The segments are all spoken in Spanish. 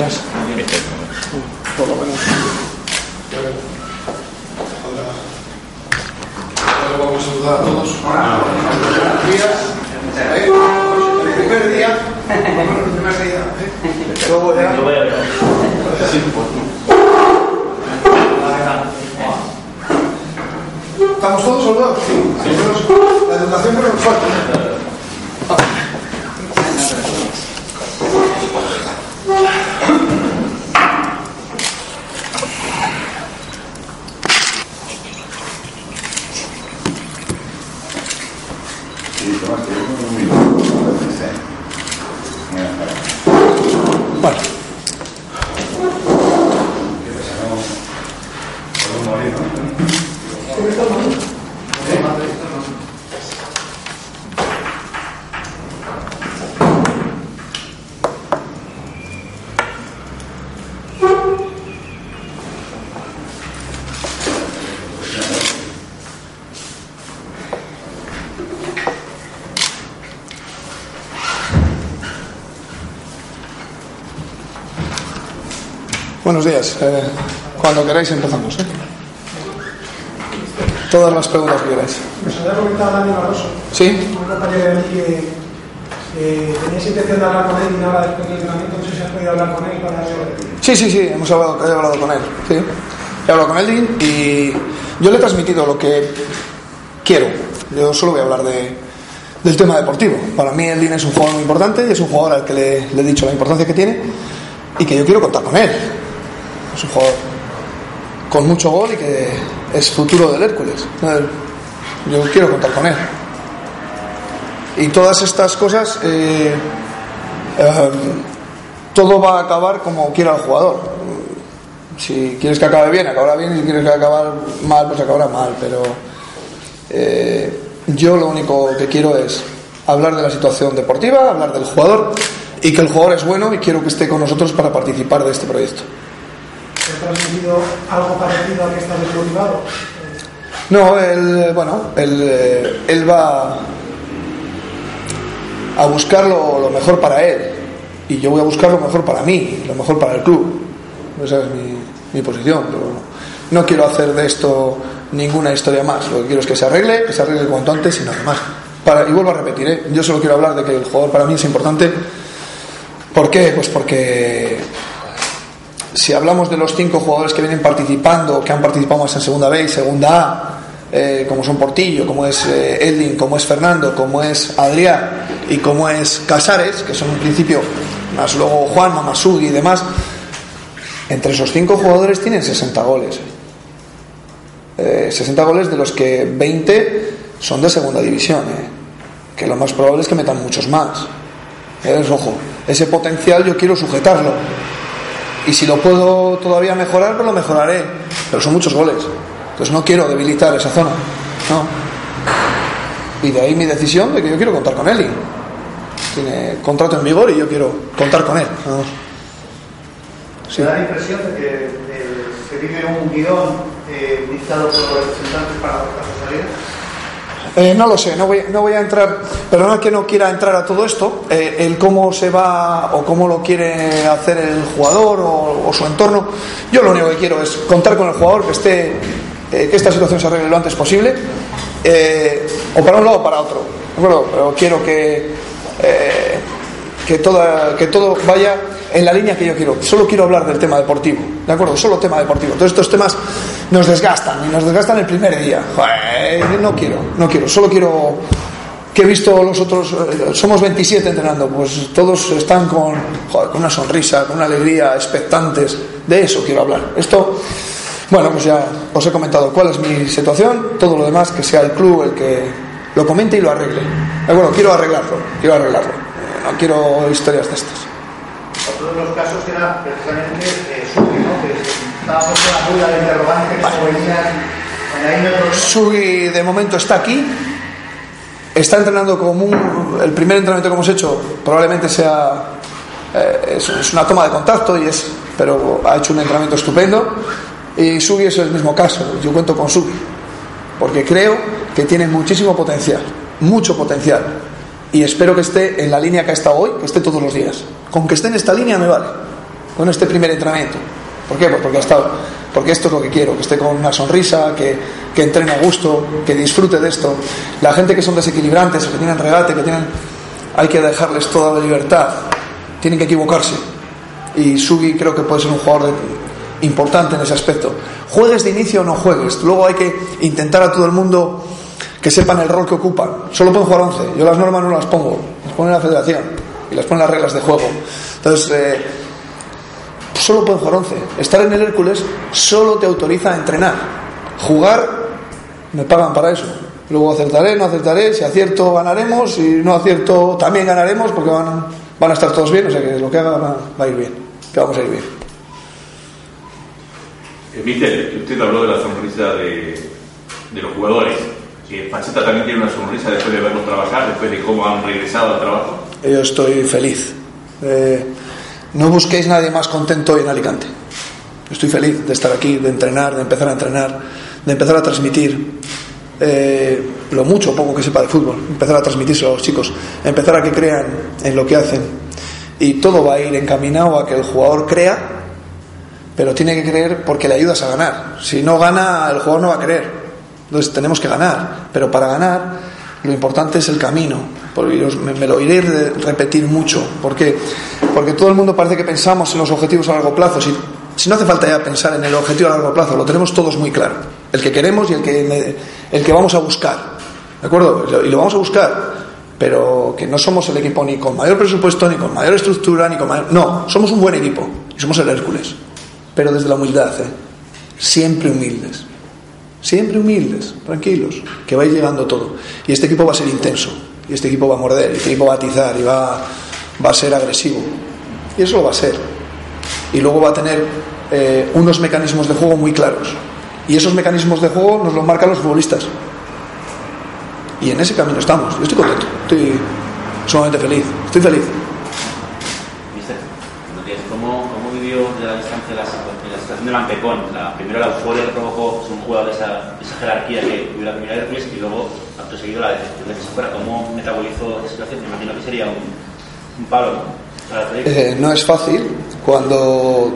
Ahora vamos a saludar a todos. ¿Eh? El primer día. El primer día. ¿Estamos todos saludados? Sí. La educación que nos falta. Bueno. Buenos días. Eh, cuando queráis empezamos. ¿eh? Todas las preguntas que queráis. Nos había comentado Dani Barroso, ¿Sí? un compañero de aquí que teníais intención de hablar con él y nada después del entrenamiento, no sé si has podido hablar con él para Sí, sí, sí, hemos hablado, he hablado con él. Sí. He hablado con él y yo le he transmitido lo que quiero. Yo solo voy a hablar de, del tema deportivo. Para mí Eldin es un jugador muy importante y es un jugador al que le, le he dicho la importancia que tiene y que yo quiero contar con él. Es un jugador con mucho gol y que es futuro del Hércules. Yo quiero contar con él. Y todas estas cosas, eh, eh, todo va a acabar como quiera el jugador. Si quieres que acabe bien, acabará bien. Si quieres que acabe mal, pues acabará mal. Pero eh, yo lo único que quiero es hablar de la situación deportiva, hablar del jugador y que el jugador es bueno y quiero que esté con nosotros para participar de este proyecto. ¿Te ha transmitido algo parecido a que estás desmotivado? No, él, bueno, él, eh, él va a buscar lo, mejor para él y yo voy a buscar lo mejor para mí, lo mejor para el club. Esa es mi, mi posición. Pero no quiero hacer de esto ninguna historia más. Lo que quiero es que se arregle, que se arregle cuanto antes y nada más. Y vuelvo a repetir, ¿eh? yo solo quiero hablar de que el jugador para mí es importante. ¿Por qué? Pues porque si hablamos de los cinco jugadores que vienen participando, que han participado más en Segunda B y Segunda A, eh, como son Portillo, como es eh, como es Fernando, como es Adrián y como es Casares, que son en principio, más luego Juan, Mamasudi y demás, entre esos cinco jugadores tienen 60 goles. Eh, 60 goles de los que 20 son de segunda división, eh, que lo más probable es que metan muchos más. Es ojo, ese potencial yo quiero sujetarlo. Y si lo puedo todavía mejorar, pues lo mejoraré. Pero son muchos goles. Entonces no quiero debilitar esa zona. No. Y de ahí mi decisión de que yo quiero contar con él. Y tiene contrato en vigor y yo quiero contar con él. Vamos. Sí. ¿Te da la impresión de que eh, se vive un guion eh, dictado por los representantes para las salidas? Eh, no lo sé, no voy, no voy a entrar, perdona que no quiera entrar a todo esto, eh, el cómo se va o cómo lo quiere hacer el jugador o, su entorno. Yo lo único que quiero es contar con el jugador, que esté, eh, que esta situación se arregle lo antes posible, eh, o para un lado o para otro, ¿de acuerdo? Pero quiero que, que, toda, que todo vaya en la línea que yo quiero. Solo quiero hablar del tema deportivo, ¿de acuerdo? Solo tema deportivo. Todos estos temas nos desgastan y nos desgastan el primer día. No quiero, no quiero. Solo quiero que he visto los otros, eh, somos 27 entrenando, pues todos están con, una sonrisa, con una alegría, expectantes. De eso quiero hablar. Esto, bueno, pues ya os he comentado cuál es mi situación. Todo lo demás que sea el club el que lo comente y lo arregle. Acuerdo, quiero arreglarlo, quiero arreglarlo. No quiero historias de estas. Otro los casos era precisamente eh, Suki, ¿no? Que estaba puesta la duda de interrogante que otros. Sugi de momento está aquí. Está entrenando como un, el primer entrenamiento que hemos hecho probablemente sea eh, es, es una toma de contacto y es pero ha hecho un entrenamiento estupendo y Sugi es el mismo caso. Yo cuento con Sugi porque creo que tiene muchísimo potencial, mucho potencial y espero que esté en la línea que ha estado hoy, que esté todos los días. Con que esté en esta línea me vale. con este primer entrenamiento. ¿Por qué? Pues porque, ha estado, porque esto es lo que quiero, que esté con una sonrisa, que, que entrene a gusto, que disfrute de esto. La gente que son desequilibrantes, que tienen regate, que tienen... Hay que dejarles toda la libertad. Tienen que equivocarse. Y Sugi creo que puede ser un jugador importante en ese aspecto. Juegues de inicio o no juegues. Luego hay que intentar a todo el mundo que sepan el rol que ocupan. Solo pueden jugar 11. Yo las normas no las pongo, las pone la federación y las ponen las reglas de juego. Entonces, eh, solo pueden jugar 11. Estar en el Hércules solo te autoriza a entrenar. Jugar, me pagan para eso. Luego acertaré, no acertaré. Si acierto, ganaremos. Si no acierto, también ganaremos porque van, van a estar todos bien. O sea que lo que haga va, a ir bien. Que vamos a ir bien. Eh, usted habló de la sonrisa de, de los jugadores. Eh, Pacheta también tiene una sonrisa después de verlos trabajar, después de cómo han regresado al trabajo. Yo estoy feliz. Eh, no busquéis nadie más contento hoy en Alicante. Estoy feliz de estar aquí, de entrenar, de empezar a entrenar, de empezar a transmitir eh, lo mucho o poco que sepa de fútbol, empezar a transmitirse a los chicos, empezar a que crean en lo que hacen. Y todo va a ir encaminado a que el jugador crea, pero tiene que creer porque le ayudas a ganar. Si no gana, el jugador no va a creer. Entonces tenemos que ganar, pero para ganar lo importante es el camino. Porque me, me, lo iré de repetir mucho, porque porque todo el mundo parece que pensamos en los objetivos a largo plazo. Si, si no hace falta ya pensar en el objetivo a largo plazo, lo tenemos todos muy claro. El que queremos y el que, el que vamos a buscar. ¿De acuerdo? Y lo vamos a buscar. Pero que no somos el equipo ni con mayor presupuesto, ni con mayor estructura, ni con mayor... No, somos un buen equipo. Y somos el Hércules. Pero desde la humildad, ¿eh? Siempre humildes. Siempre humildes, tranquilos, que vais llegando todo. Y este equipo va a ser intenso, y este equipo va a morder, y este equipo va a atizar, y va, a ser agresivo. Y eso lo va a ser. Y luego va a tener eh, unos mecanismos de juego muy claros. Y esos mecanismos de juego nos los marcan los futbolistas. Y en ese camino estamos. Yo estoy contento, estoy sumamente feliz, estoy feliz. ¿cómo, cómo vivió de la distancia la situación del Antecón? La, primero la euforia que provocó un jugador de esa, esa jerarquía que vivió la primera Hércules y luego, acto seguido, la de que se fuera. ¿Cómo metabolizó esa situación? Me imagino que sería un, un palo. Eh, no es fácil cuando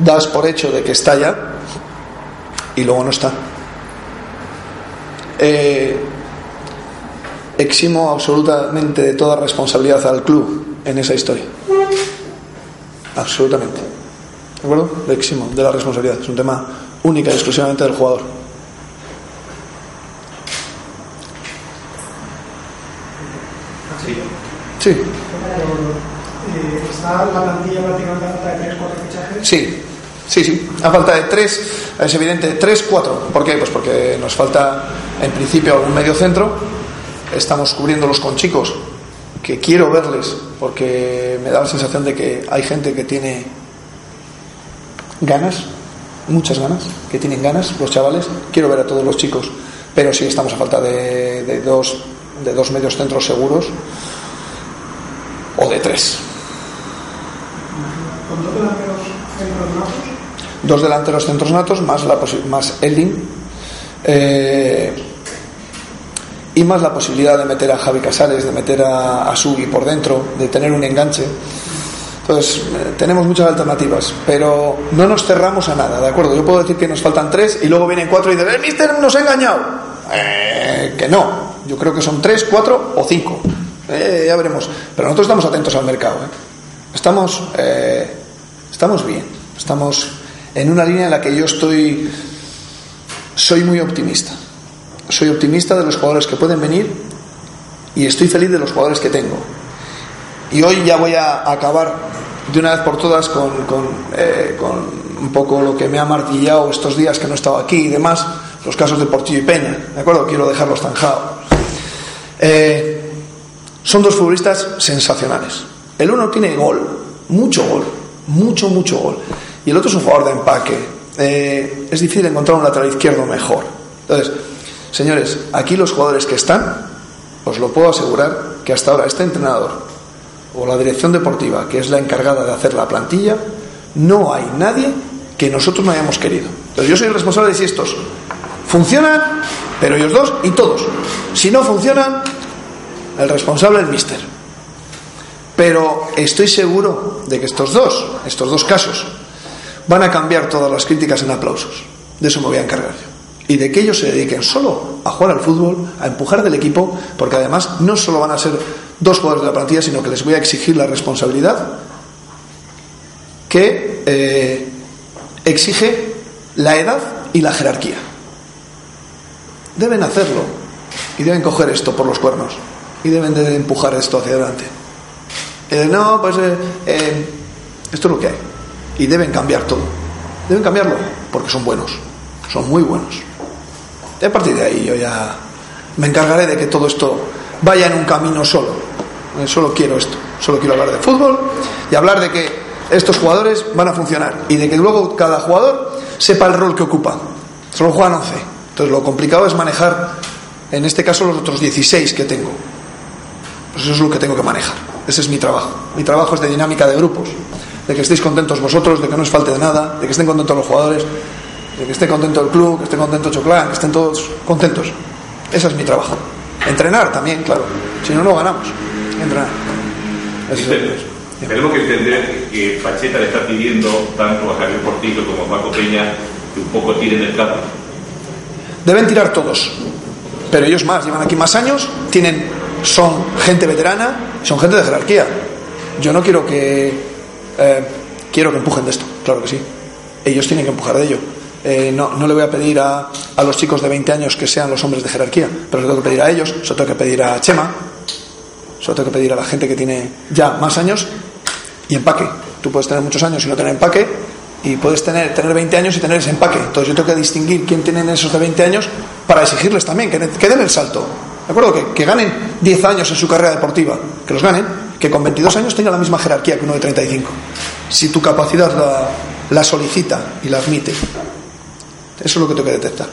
das por hecho de que está ya y luego no está. Eh, eximo absolutamente de toda responsabilidad al club en esa historia. Absolutamente. ¿De acuerdo? Eximo de la responsabilidad. Es un tema única y exclusivamente del jugador. Sí. Sí. ¿Está la plantilla prácticamente a falta de 3, 4 fichajes? Sí, sí, sí. A falta de 3, es evidente, 3, 4. ¿Por qué? Pues porque nos falta en principio algún medio centro. Estamos cubriéndolos con chicos que quiero verles porque me da la sensación de que hay gente que tiene ganas, muchas ganas, que tienen ganas, los chavales. Quiero ver a todos los chicos, pero sí estamos a falta de, de dos, de dos medios centros seguros o de tres. ¿Con dos delanteros centros natos? Dos delanteros centros natos, más, la más Eldin. Eh, y más la posibilidad de meter a Javi Casares, de meter a, a Sugi por dentro, de tener un enganche. Entonces, eh, tenemos muchas alternativas, pero no nos cerramos a nada, ¿de acuerdo? Yo puedo decir que nos faltan tres y luego vienen cuatro y dicen, ¡el mister nos ha engañado! Eh, que no, yo creo que son tres, cuatro o cinco. Eh, ya veremos. Pero nosotros estamos atentos al mercado. ¿eh? Estamos, eh, estamos bien. Estamos en una línea en la que yo estoy. Soy muy optimista. Soy optimista de los jugadores que pueden venir y estoy feliz de los jugadores que tengo. Y hoy ya voy a acabar de una vez por todas eh, con un poco lo que me ha martillado estos días que no he estado aquí y demás, los casos de Portillo y Peña. ¿De acuerdo? Quiero dejarlos zanjados. Eh, son dos futbolistas sensacionales. El uno tiene gol, mucho gol, mucho, mucho gol. Y el otro es un jugador de empaque. Eh, es difícil encontrar un lateral izquierdo mejor. Entonces, señores, aquí los jugadores que están, os lo puedo asegurar que hasta ahora este entrenador o la dirección deportiva, que es la encargada de hacer la plantilla, no hay nadie que nosotros no hayamos querido. Entonces, yo soy el responsable de si estos funcionan, pero ellos dos y todos. Si no funcionan, el responsable es el mister. Pero estoy seguro de que estos dos, estos dos casos, van a cambiar todas las críticas en aplausos. De eso me voy a encargar yo. Y de que ellos se dediquen solo a jugar al fútbol, a empujar del equipo, porque además no solo van a ser dos jugadores de la plantilla, sino que les voy a exigir la responsabilidad que eh, exige la edad y la jerarquía. Deben hacerlo y deben coger esto por los cuernos y deben de empujar esto hacia adelante. Eh, no, pues eh, esto es lo que hay. Y deben cambiar todo. Deben cambiarlo porque son buenos. Son muy buenos. Y a partir de ahí yo ya me encargaré de que todo esto vaya en un camino solo. Eh, Solo quiero esto. Solo quiero hablar de fútbol y hablar de que estos jugadores van a funcionar y de que luego cada jugador sepa el rol que ocupa. Solo juegan 11. Entonces lo complicado es manejar, en este caso, los otros 16 que tengo. Pues eso es lo que tengo que manejar. Ese es mi trabajo. Mi trabajo es de dinámica de grupos. De que estéis contentos vosotros, de que no os falte de nada, de que estén contentos los jugadores, que esté contento el club, que esté contento Choclán, que estén todos contentos. Ese es mi trabajo. Entrenar también, claro. Si no, no ganamos. Entrenar. Ese es el- Mister, Tenemos que entender que Pacheta le está pidiendo tanto a Javier Portillo como a Paco Peña que un poco tiren el carro. Deben tirar todos. Pero ellos más, llevan aquí más años, tienen, son gente veterana, son gente de jerarquía. Yo no quiero que eh, quiero que empujen de esto, claro que sí. Ellos tienen que empujar de ello. Eh, no, no le voy a pedir a, a los chicos de 20 años que sean los hombres de jerarquía, pero se lo tengo que pedir a ellos, se lo tengo que pedir a Chema, se lo tengo que pedir a la gente que tiene ya más años y empaque. Tú puedes tener muchos años y no tener empaque, y puedes tener, tener 20 años y tener ese empaque. Entonces yo tengo que distinguir quién tienen esos de 20 años para exigirles también que, que den el salto. ¿De acuerdo? Que, que ganen 10 años en su carrera deportiva, que los ganen, que con 22 años tengan la misma jerarquía que uno de 35. Si tu capacidad la solicita y la admite. Eso es lo que tengo que detectar.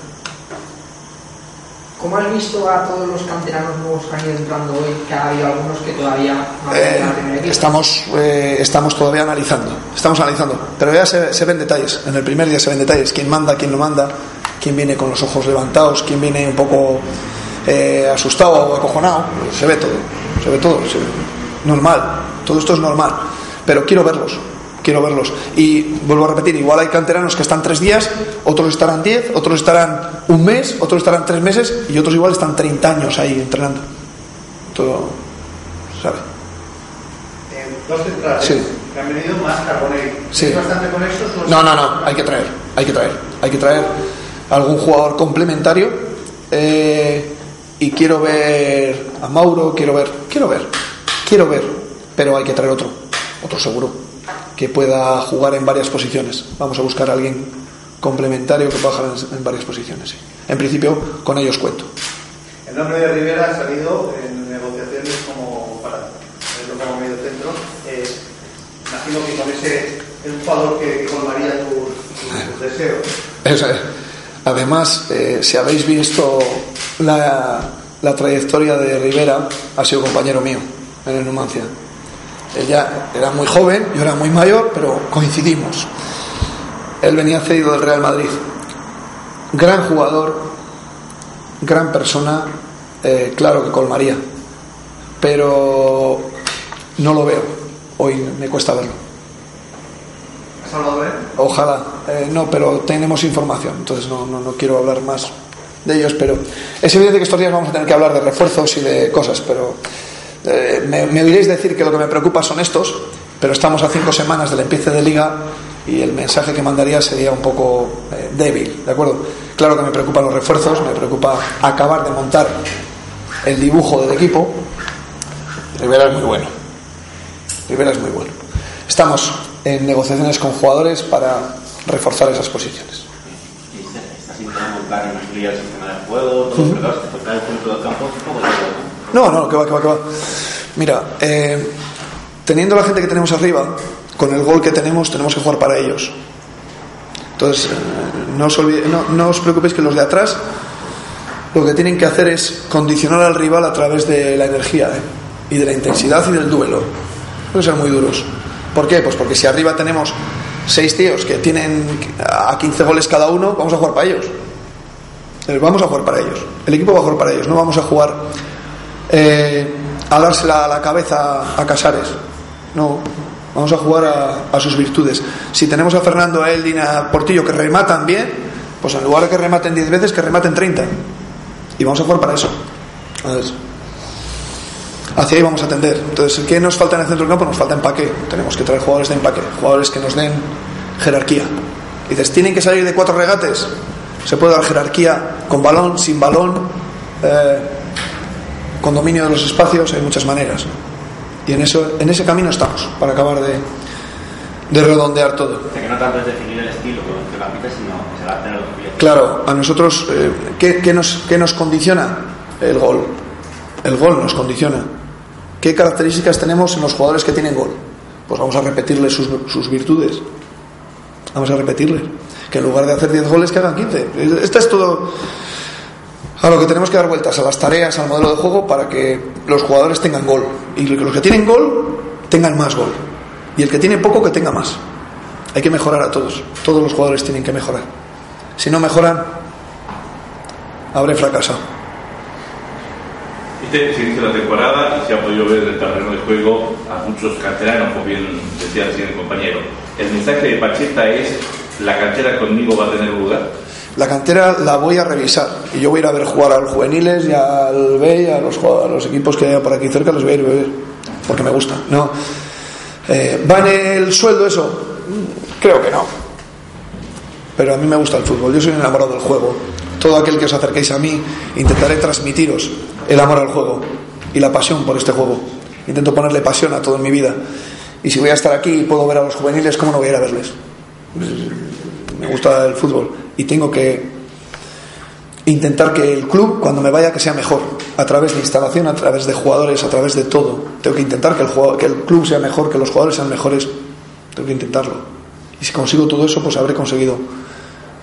¿Cómo has visto a todos los canteranos nuevos que han ido entrando hoy? Que ha habido algunos que todavía no han Eh, primer estamos, eh, estamos todavía analizando. Estamos analizando. Pero ya se, se ven detalles. En el primer día se ven detalles. Quién manda, quién no manda. Quién viene con los ojos levantados. Quién viene un poco eh, asustado o acojonado. Se ve todo. Se ve todo. se ve- Normal. Todo esto es normal. Pero quiero verlos. Quiero verlos. Y vuelvo a repetir, igual hay canteranos que están tres días, otros estarán diez, otros estarán un mes, otros estarán tres meses y otros igual están 30 años ahí entrenando. Todo, ¿sabe? Eh, dos centrales Sí. que han venido más Carbonell. Sí. ¿Es bastante con estos? o No, no, no, hay que traer, hay que traer, hay que traer algún jugador complementario eh, y quiero ver a Mauro, quiero ver, quiero ver, quiero ver, pero hay que traer otro, otro seguro, que pueda jugar en varias posiciones. Vamos a buscar a alguien complementario que pueda jugar en, en varias posiciones. sí. En principio, con ellos cuento. El nombre de Rivera ha salido en negociaciones como para verlo como medio centro. Eh, imagino que con ese es un jugador que, colmaría tus, tus deseos. Es, eh, además, eh, si habéis visto la, la trayectoria de Rivera, ha sido compañero mío en el Numancia. Ella era muy joven, yo era muy mayor, pero coincidimos. Él venía cedido del Real Madrid. Gran jugador, gran persona, eh, claro que colmaría. Pero no lo veo. Hoy me cuesta verlo. ¿Has hablado de él? Ojalá, eh, no, pero tenemos información, entonces no, no, no quiero hablar más de ellos, pero es evidente que estos días vamos a tener que hablar de refuerzos y de cosas, pero eh, me, me oiréis decir que lo que me preocupa son estos, pero estamos a cinco semanas del empiece de liga y el mensaje que mandaría sería un poco eh, débil, ¿de acuerdo? Claro que me preocupan los refuerzos, me preocupa acabar de montar el dibujo del equipo. Rivera es muy bueno. Rivera es muy bueno. Estamos en negociaciones con jugadores para reforzar esas posiciones. Estás intentando montar en el sistema de juego, todo, el punto del campo, un poco ¿no? No, no, que va, que va, que va. Mira, eh, teniendo la gente que tenemos arriba, con el gol que tenemos, tenemos que jugar para ellos. Entonces, eh, no os, no, no preocupéis que los de atrás lo que tienen que hacer es condicionar al rival a través de la energía ¿eh? y de la intensidad y del duelo. Pueden ser muy duros. ¿Por qué? Pues porque si arriba tenemos seis tíos que tienen a 15 goles cada uno, vamos a jugar para ellos. Eh, Vamos a jugar para ellos. El equipo va a jugar para ellos. No vamos a jugar eh, a dársela a la cabeza a Casares. No. Vamos a jugar a, a sus virtudes. Si tenemos a Fernando, a Eldin, a Portillo que rematan bien, pues en lugar de que rematen 10 veces, que rematen 30. Y vamos a jugar para eso. Entonces, hacia ahí vamos a atender. Entonces, ¿qué nos falta en el centro del campo? Nos falta empaque. Tenemos que traer jugadores de empaque, jugadores que nos den jerarquía. Y dices, ¿tienen que salir de cuatro regates? Se puede dar jerarquía con balón, sin balón, eh, con dominio de los espacios, hay muchas maneras. Y en, eso, en ese camino estamos, para acabar de, de redondear todo. O sea, que no tanto es definir el estilo con el que sino que se adapten a lo que tú ya Claro, a nosotros, eh, ¿qué, qué nos, qué nos condiciona? El gol. El gol nos condiciona. ¿Qué características tenemos en los jugadores que tienen gol? Pues vamos a repetirles sus, sus virtudes. Vamos a repetirles. Que en lugar de hacer 10 goles, que hagan 15. Esto es todo a lo que tenemos que dar vueltas, a las tareas, al modelo de juego, para que los jugadores tengan gol. Y los que tienen gol tengan más gol. Y el que tiene poco, que tenga más. Hay que mejorar a todos. Todos los jugadores tienen que mejorar. Si no mejoran, habré fracasado. Este se inicia la temporada y se ha podido ver en el terreno de juego a muchos canteranos, como bien decía recién el compañero. El mensaje de Pacheta es, la cantera conmigo va a tener lugar. La cantera la voy a revisar y yo voy a ir a ver jugar a los juveniles y al B y a los, a los equipos que hay por aquí cerca, los voy a ir a ver porque me gusta. No. Eh, ¿Va en el sueldo eso? Creo que no. Pero a mí me gusta el fútbol, yo soy enamorado del juego. Todo aquel que os acerquéis a mí, intentaré transmitiros el amor al juego y la pasión por este juego. Intento ponerle pasión a todo mi vida. Y si voy a estar aquí y puedo ver a los juveniles, ¿cómo no voy a ir a verles? Me gusta el fútbol y tengo que intentar que el club, cuando me vaya, que sea mejor, a través de instalación, a través de jugadores, a través de todo. Tengo que intentar que el, jugador, que el club sea mejor, que los jugadores sean mejores. Tengo que intentarlo. Y si consigo todo eso, pues habré conseguido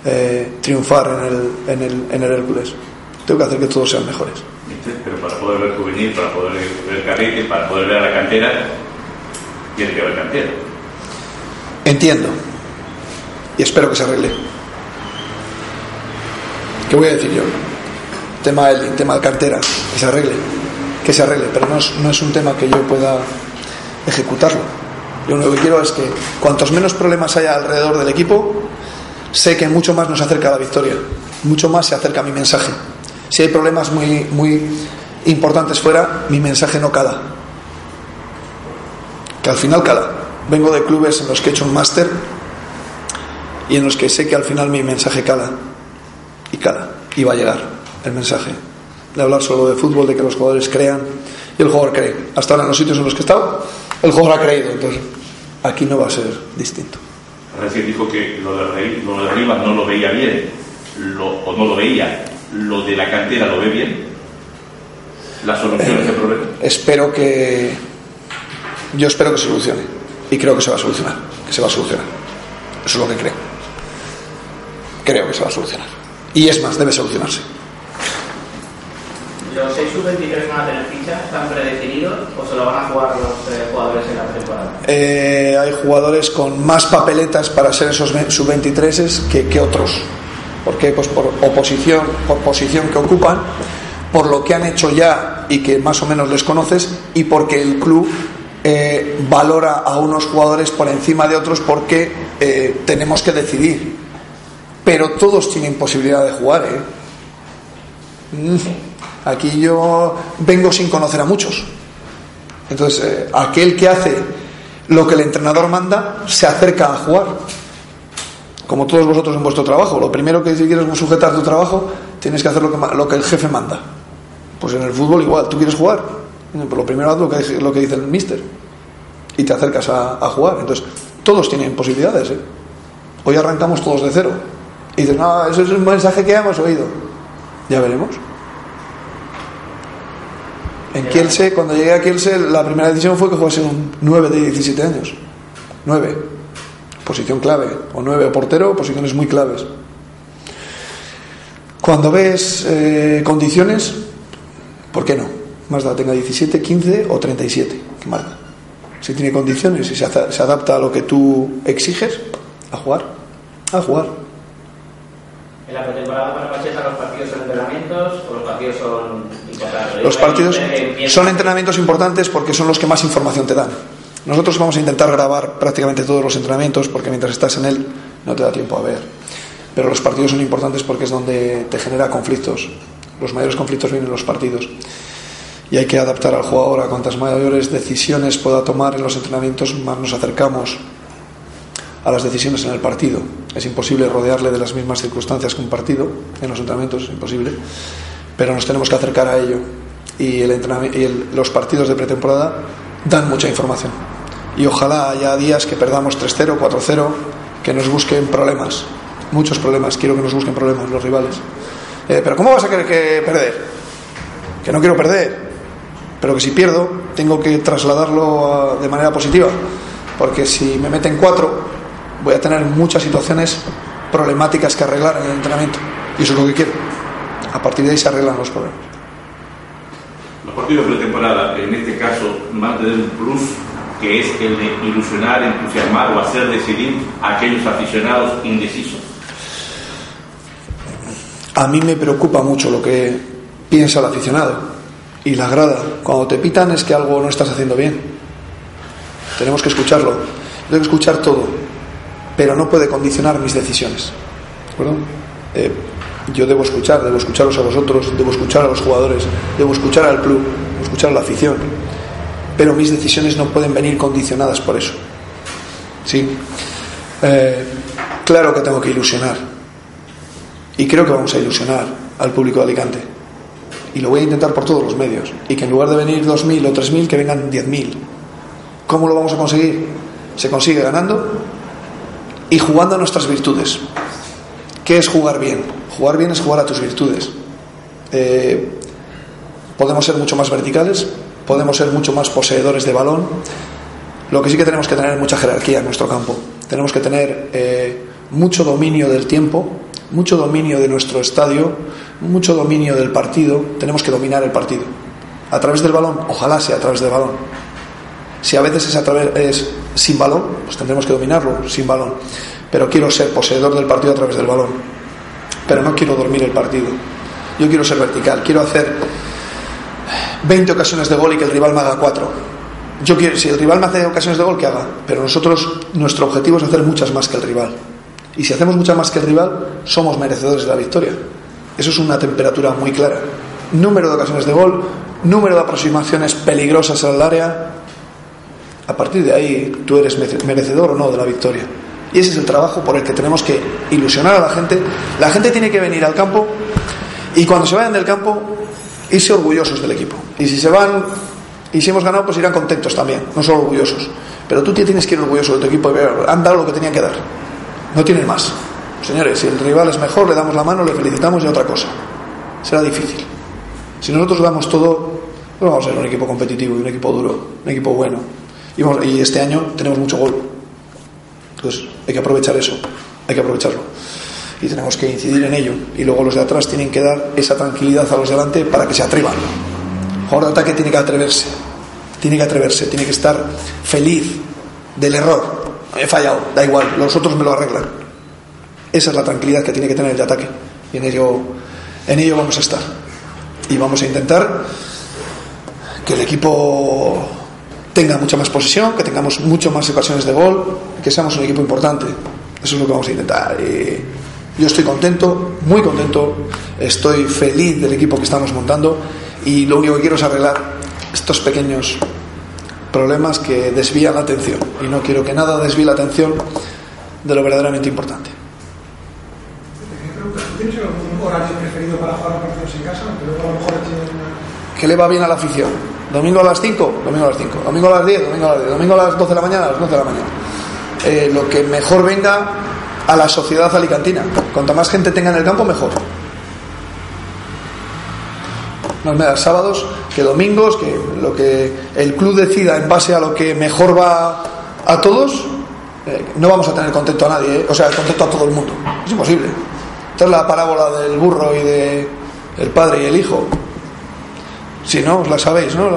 eh, triunfar en el, en, el, en el Hércules. Tengo que hacer que todos sean mejores. Pero para poder ver juvenil, para poder ver cadete, para poder ver a la cantera, tiene que haber cantera. Entiendo. Y espero que se arregle. ¿Qué voy a decir yo? Tema del tema de cartera, que se arregle, que se arregle, pero no es, no es un tema que yo pueda ejecutarlo. Yo lo que quiero es que cuantos menos problemas haya alrededor del equipo, sé que mucho más nos acerca la victoria, mucho más se acerca mi mensaje. Si hay problemas muy, muy importantes fuera, mi mensaje no cala. Que al final cala. Vengo de clubes en los que he hecho un máster y en los que sé que al final mi mensaje cala y cala y va a llegar el mensaje de hablar solo de fútbol, de que los jugadores crean y el jugador cree. Hasta ahora en los sitios en los que he estado, el jugador ha creído, entonces aquí no va a ser distinto. Recién dijo que lo de, Rey, lo de Rivas no lo veía bien, lo, o no lo veía, lo de la cantera lo ve bien. La solución a ese problema. Espero que. Yo espero que se solucione. Y creo que se va a solucionar. Que se va a solucionar. Eso es lo que creo. Creo que se va a solucionar. Y es más, debe solucionarse. ¿Los 6 sub-23 van a tener ficha? ¿Están predefinidos o se lo van a jugar los eh, jugadores en la temporada? Eh, hay jugadores con más papeletas para ser esos sub-23 que, que otros. ¿Por qué? Pues por oposición, por posición que ocupan, por lo que han hecho ya y que más o menos les conoces, y porque el club eh, valora a unos jugadores por encima de otros porque eh, tenemos que decidir. Pero todos tienen posibilidad de jugar. ¿eh? Mm, Aquí yo vengo sin conocer a muchos. Entonces, eh, aquel que hace lo que el entrenador manda se acerca a jugar. Como todos vosotros en vuestro trabajo. Lo primero que si quieres sujetar tu trabajo, tienes que hacer lo que, lo que el jefe manda. Pues en el fútbol igual, tú quieres jugar. Pues lo primero haz lo que, lo que dice el mister. Y te acercas a, a jugar. Entonces, todos tienen posibilidades. ¿eh? Hoy arrancamos todos de cero. Y dices, no, eso es un mensaje que ya hemos oído. Ya veremos. En Kielce, cuando llegué a Kielce, la primera decisión fue que jugase un 9 de 17 años. 9. Posición clave. O 9 o portero, posiciones muy claves. Cuando ves eh, condiciones, ¿por qué no? Más da tenga 17, 15 o 37. Que más da? Si tiene condiciones y aza- se adapta a lo que tú exiges, a jugar. A jugar. En la pretemporada para Pacheta los partidos son entrenamientos o los partidos son importantes. Los partidos son entrenamientos importantes porque son los que más información te dan. Nosotros vamos a intentar grabar prácticamente todos los entrenamientos porque mientras estás en él no te da tiempo a ver. Pero los partidos son importantes porque es donde te genera conflictos. Los mayores conflictos vienen en los partidos. Y hay que adaptar al jugador a cuantas mayores decisiones pueda tomar en los entrenamientos, más nos acercamos a las decisiones en el partido. Es imposible rodearle de las mismas circunstancias que un partido en los entrenamientos, es imposible, pero nos tenemos que acercar a ello. Y, el y los partidos de pretemporada dan mucha información. Y ojalá haya días que perdamos 3-0, 4-0, que nos busquen problemas, muchos problemas, quiero que nos busquen problemas los rivales. Eh, pero ¿cómo vas a querer que perder? Que no quiero perder, pero que si pierdo tengo que trasladarlo de manera positiva, porque si me meten cuatro voy a tener muchas situaciones problemáticas que arreglar en el entrenamiento, y eso es lo que quiero. A partir de ahí se arreglan los problemas. Los partidos de pretemporada, en este caso, van a tener un plus que es el de ilusionar, entusiasmar o hacer decidir a aquellos aficionados indecisos. A mí me preocupa mucho lo que piensa el aficionado y la grada. Cuando te pitan es que algo no estás haciendo bien. Tenemos que escucharlo. Tengo que escuchar todo, pero no puede condicionar mis decisiones. Eh, yo debo escuchar, debo escucharos a vosotros, debo escuchar a los jugadores, debo escuchar al club, debo escuchar a la afición. Pero mis decisiones no pueden venir condicionadas por eso. ¿Sí? Eh, claro que tengo que ilusionar. Y creo que vamos a ilusionar al público de Alicante y lo voy a intentar por todos los medios. Y que en lugar de venir 2.000 o 3.000, que vengan 10.000. ¿Cómo lo vamos a conseguir? Se consigue ganando y jugando a nuestras virtudes. ¿Qué es jugar bien? Jugar bien es jugar a tus virtudes. Eh, podemos ser mucho más verticales, podemos ser mucho más poseedores de balón. Lo que sí que tenemos que tener es mucha jerarquía en nuestro campo. Tenemos que tener eh, mucho dominio del tiempo, mucho dominio de nuestro estadio, mucho dominio del partido, tenemos que dominar el partido. A través del balón, ojalá sea a través del balón. Si a veces es, a es sin balón, pues tendremos que dominarlo sin balón. Pero quiero ser poseedor del partido a través del balón. Pero no quiero dormir el partido. Yo quiero ser vertical, quiero hacer 20 ocasiones de gol y que el rival me haga 4. Yo quiero, si el rival me hace ocasiones de gol, que haga. Pero nosotros, nuestro objetivo es hacer muchas más que el rival. Y si hacemos muchas más que el rival, somos merecedores de la victoria. Eso es una temperatura muy clara. Número de ocasiones de gol, número de aproximaciones peligrosas al área. A partir de ahí, tú eres merecedor o no de la victoria. Y ese es el trabajo por el que tenemos que ilusionar a la gente. La gente tiene que venir al campo y cuando se vayan del campo, irse orgullosos del equipo. Y si se van y si hemos ganado, pues irán contentos también, no solo orgullosos. Pero tú tienes que ir orgulloso de tu equipo y han dado lo que tenían que dar. No tienen más. Señores, si el rival es mejor, le damos la mano, le felicitamos y otra cosa. Será difícil. Si nosotros damos todo, no vamos a ser un equipo competitivo y un equipo duro, un equipo bueno. Y, este año tenemos mucho gol. Entonces hay que aprovechar eso, hay que aprovecharlo. Y tenemos que incidir en ello. Y luego los de atrás tienen que dar esa tranquilidad a los de delante para que se atrevan. El jugador de ataque tiene que atreverse, tiene que atreverse, tiene que estar feliz del error, he fallado, da igual, los otros me lo arreglan. Esa es la tranquilidad que tiene que tener el de ataque. Y en ello, en ello vamos a estar. Y vamos a intentar que el equipo tenga mucha más posesión, que tengamos mucho más ocasiones de gol, que seamos un equipo importante. Eso es lo que vamos a intentar. Y yo estoy contento, muy contento, estoy feliz del equipo que estamos montando y lo único que quiero es arreglar estos pequeños problemas que desvían la atención y no quiero que nada desvíe la atención de lo verdaderamente importante. ¿Tienes algún horario preferido para jugar partidos en casa? ¿Qué le va bien a la afición? ¿Domingo a las 5? Domingo a las 5. ¿Domingo a las 10? Domingo a las 10. ¿Domingo a las 12 de la mañana? A las 12 de la mañana. Eh, lo que mejor venga a la sociedad alicantina. Cuanto más gente tenga en el campo, mejor más me sábados que domingos, que lo que el club decida en base a lo que mejor va a todos, eh, no vamos a tener contento a nadie, eh, o sea, contento a todo el mundo. Es imposible. Esta es la parábola del burro y de padre y el hijo. Si no, os la sabéis, ¿no?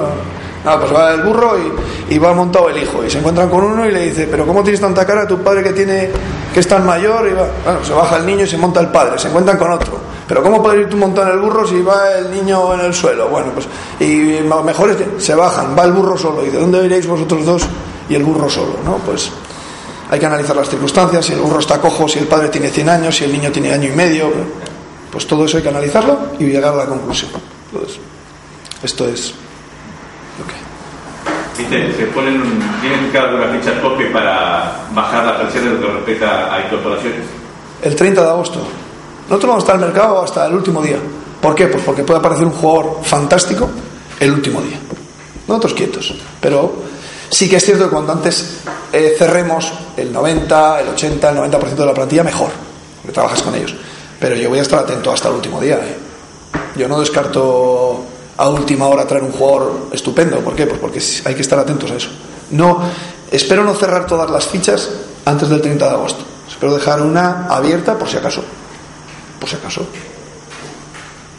Ah, pues va el burro y, y, va montado el hijo. Y se encuentran con uno y le dice, pero ¿cómo tienes tanta cara tu padre que tiene que es tan mayor? Y va, bueno, se baja el niño y se monta el padre. Se encuentran con otro. Pero ¿cómo puedes ir tú montado el burro si va el niño en el suelo? Bueno, pues y mejor es que se bajan, va el burro solo. Y ¿de dónde iréis vosotros dos? y el burro solo, ¿no? Pues hay que analizar las circunstancias, si el burro está cojo, si el padre tiene 100 años, si el niño tiene año y medio, pues todo eso hay que analizarlo y llegar a la conclusión. Entonces, esto es lo que Dice, se ponen, tienen que dar una ficha tope para bajar la presión en lo que respecta a incorporaciones. El 30 de agosto. Nosotros vamos a estar en el mercado hasta el último día. ¿Por qué? Pues porque puede aparecer un jugador fantástico el último día. Nosotros quietos. Pero sí que es cierto que cuando antes eh, cerremos el 90, el 80, el 90% de la plantilla, mejor. Porque trabajas con ellos. Pero yo voy a estar atento hasta el último día. ¿eh? Yo no descarto a última hora traer un jugador estupendo. ¿Por qué? Pues porque hay que estar atentos a eso. No, espero no cerrar todas las fichas antes del 30 de agosto. Espero dejar una abierta por si acaso. Por si acaso.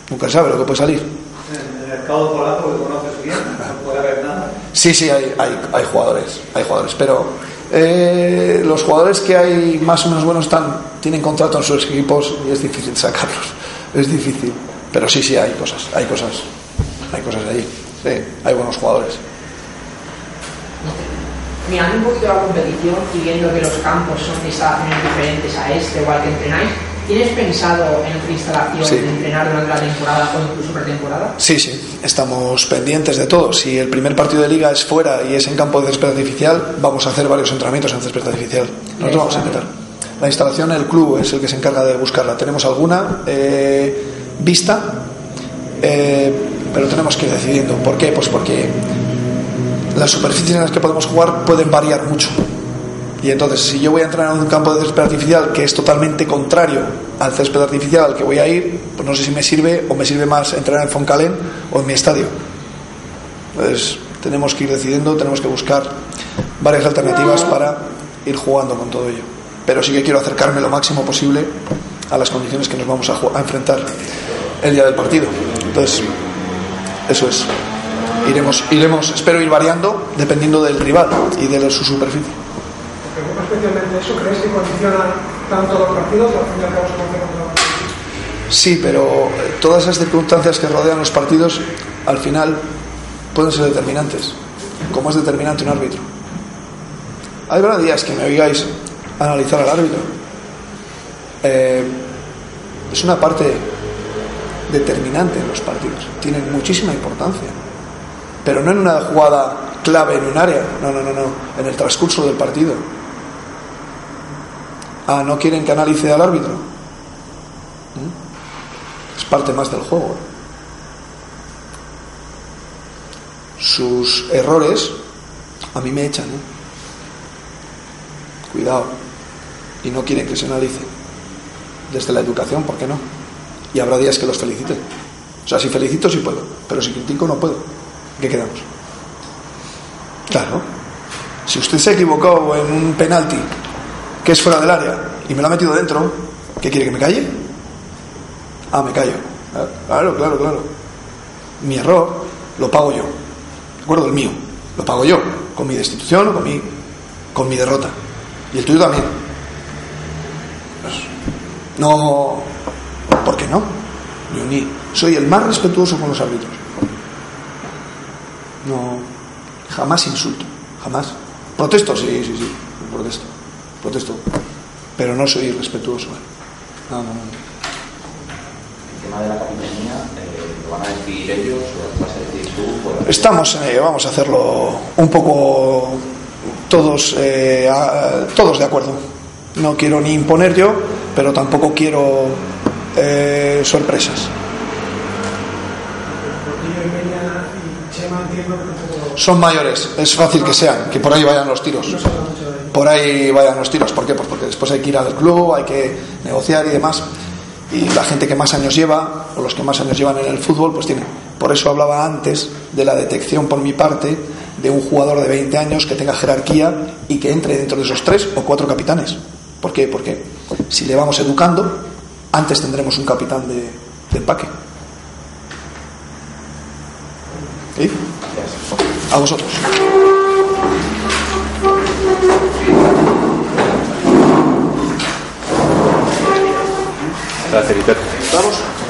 Nunca sabe lo que puede salir. En el mercado polaco que conoces bien, no puede haber nada. Sí, sí, hay, hay, hay jugadores. Hay jugadores. Pero eh, los jugadores que hay más o menos buenos están, tienen contrato en sus equipos y es difícil sacarlos. Es difícil. Pero sí, sí, hay cosas. Hay cosas. Hay cosas allí. Sí, hay buenos jugadores. Mirando un poquito la competición y viendo que los campos son de instalaciones diferentes a este o al que entrenáis, ¿tienes pensado en otra instalación Sí. de entrenar durante la temporada o incluso pretemporada? Sí, sí, estamos pendientes de todo. Si el primer partido de liga es fuera y es en campo de césped artificial, vamos a hacer varios entrenamientos en césped artificial. Nosotros vamos a intentar. La instalación, el club es el que se encarga de buscarla. Tenemos alguna eh, vista, eh, pero tenemos que ir decidiendo. ¿Por qué? Pues porque las superficies en las que podemos jugar pueden variar mucho. Y entonces, si yo voy a entrenar en un campo de césped artificial que es totalmente contrario al césped artificial al que voy a ir, pues no sé si me sirve o me sirve más entrenar en Foncalén o en mi estadio. Entonces, tenemos que ir decidiendo, tenemos que buscar varias alternativas para ir jugando con todo ello. Pero sí que quiero acercarme lo máximo posible a las condiciones que nos vamos a, a enfrentar el día del partido. Entonces, eso es. Iremos, iremos, espero ir variando dependiendo del rival y de su superficie. ¿Te preocupa especialmente eso? ¿Crees que condiciona tanto los partidos o al fin y al cabo se? Sí, pero eh, todas esas circunstancias que rodean los partidos al final pueden ser determinantes, como es determinante un árbitro. Hay habrá días que me oigáis analizar al árbitro. Eh, es una parte determinante en los partidos, tiene muchísima importancia, pero no en una jugada clave en un área, no, no, no, no, en el transcurso del partido. Ah, ¿no quieren que analice al árbitro? es parte más del juego. Sus errores a mí me echan. ¿eh? Cuidado. Y no quieren que se analice. Desde la educación, ¿por qué no? Y habrá días que los felicite. O sea, si felicito sí puedo, pero si critico no puedo. ¿Qué quedamos? Claro. Si usted se ha equivocado en un penalti que es fuera del área y me lo ha metido dentro, ¿qué quiere que me calle? Ah, me callo. Claro, claro, claro. Mi error lo pago yo. ¿De acuerdo? El mío. Lo pago yo. Con mi destitución o con mi, con mi derrota. Y el tuyo también. Pues, no. ¿Por qué no? Yo ni. Soy el más respetuoso con los árbitros. No. Jamás insulto. Jamás. Protesto, sí, sí, sí. Protesto. Protesto. Pero no soy irrespetuoso. ¿eh? No, no, no. El tema de la capitanía, eh, ¿lo van a decidir ellos o lo vas a decidir tú? Estamos, eh, vamos a hacerlo un poco todos, eh, a- todos de acuerdo. No quiero ni imponer yo, pero tampoco quiero eh, sorpresas. Son mayores, es fácil que sean, que por ahí vayan los tiros. Por ahí vayan los tiros. ¿Por qué? Pues porque después hay que ir al club, hay que negociar y demás. Y la gente que más años lleva, o los que más años llevan en el fútbol, pues tiene. Por eso hablaba antes de la detección por mi parte de un jugador de 20 años que tenga jerarquía y que entre dentro de esos tres o cuatro capitanes. ¿Por qué? Porque si le vamos educando, antes tendremos un capitán de, de empaque. ¿Sí? A vosotros. Gracias. ¿Vamos?